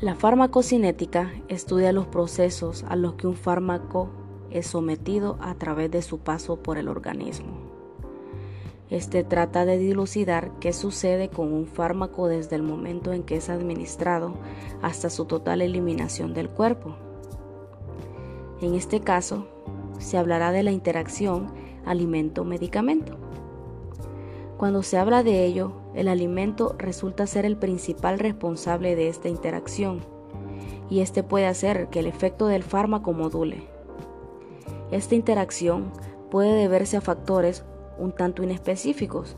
La farmacocinética estudia los procesos a los que un fármaco es sometido a través de su paso por el organismo. Este trata de dilucidar qué sucede con un fármaco desde el momento en que es administrado hasta su total eliminación del cuerpo. En este caso, se hablará de la interacción alimento-medicamento. Cuando se habla de ello, el alimento resulta ser el principal responsable de esta interacción y este puede hacer que el efecto del fármaco module. Esta interacción puede deberse a factores un tanto inespecíficos,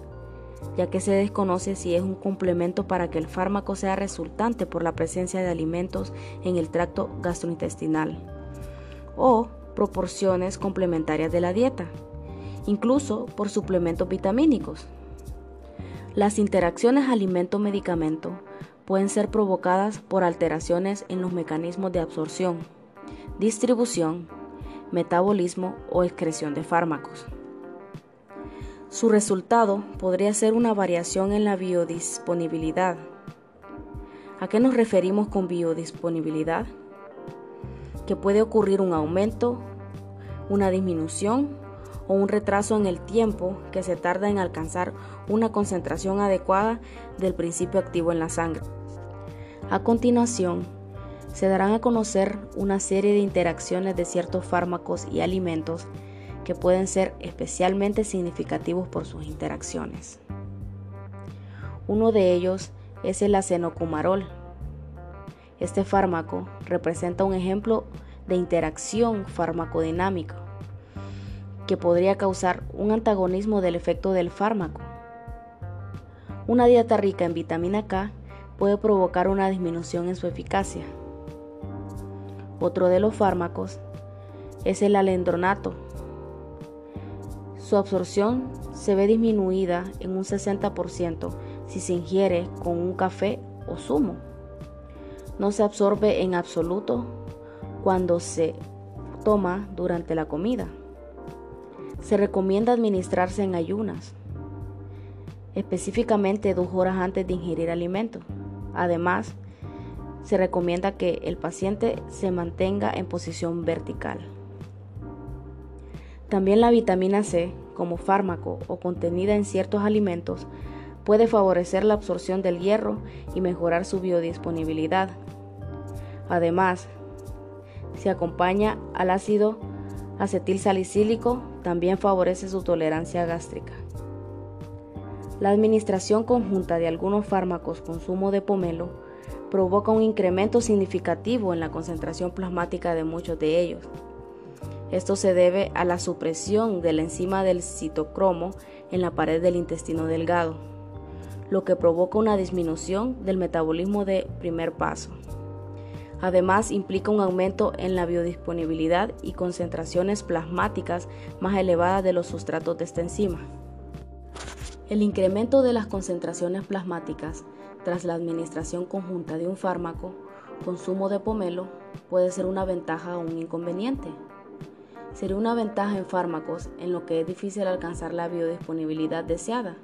ya que se desconoce si es un complemento para que el fármaco sea resultante por la presencia de alimentos en el tracto gastrointestinal o proporciones complementarias de la dieta, incluso por suplementos vitamínicos. Las interacciones alimento-medicamento pueden ser provocadas por alteraciones en los mecanismos de absorción, distribución, metabolismo o excreción de fármacos. Su resultado podría ser una variación en la biodisponibilidad. ¿A qué nos referimos con biodisponibilidad? Que puede ocurrir un aumento, una disminución o un retraso en el tiempo que se tarda en alcanzar una concentración adecuada del principio activo en la sangre. A continuación, se darán a conocer una serie de interacciones de ciertos fármacos y alimentos que pueden ser especialmente significativos por sus interacciones. Uno de ellos es el acenocumarol. Este fármaco representa un ejemplo de interacción farmacodinámica que podría causar un antagonismo del efecto del fármaco. Una dieta rica en vitamina K puede provocar una disminución en su eficacia. Otro de los fármacos es el alendronato. Su absorción se ve disminuida en un 60% si se ingiere con un café o zumo. No se absorbe en absoluto cuando se toma durante la comida. Se recomienda administrarse en ayunas, específicamente dos horas antes de ingerir alimento. Además, se recomienda que el paciente se mantenga en posición vertical. También la vitamina C, como fármaco o contenida en ciertos alimentos, puede favorecer la absorción del hierro y mejorar su biodisponibilidad. Además, se acompaña al ácido acetilsalicílico también favorece su tolerancia gástrica. La administración conjunta de algunos fármacos con zumo de pomelo provoca un incremento significativo en la concentración plasmática de muchos de ellos. Esto se debe a la supresión de la enzima del citocromo en la pared del intestino delgado, lo que provoca una disminución del metabolismo de primer paso. Además, implica un aumento en la biodisponibilidad y concentraciones plasmáticas más elevadas de los sustratos de esta enzima. El incremento de las concentraciones plasmáticas tras la administración conjunta de un fármaco, consumo de pomelo, puede ser una ventaja o un inconveniente. Sería una ventaja en fármacos en lo que es difícil alcanzar la biodisponibilidad deseada,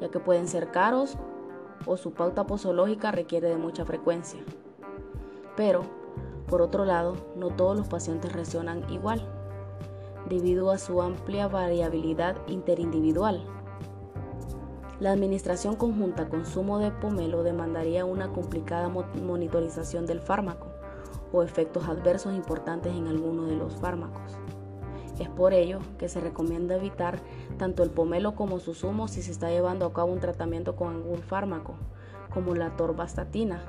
ya que pueden ser caros o su pauta posológica requiere de mucha frecuencia. Pero, por otro lado, no todos los pacientes reaccionan igual, debido a su amplia variabilidad interindividual. La administración conjunta con zumo de pomelo demandaría una complicada monitorización del fármaco o efectos adversos importantes en alguno de los fármacos. Es por ello que se recomienda evitar tanto el pomelo como su zumo si se está llevando a cabo un tratamiento con algún fármaco, como la torvastatina,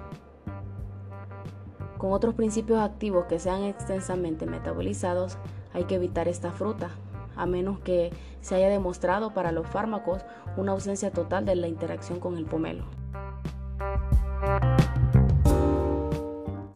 con otros principios activos que sean extensamente metabolizados, hay que evitar esta fruta, a menos que se haya demostrado para los fármacos una ausencia total de la interacción con el pomelo.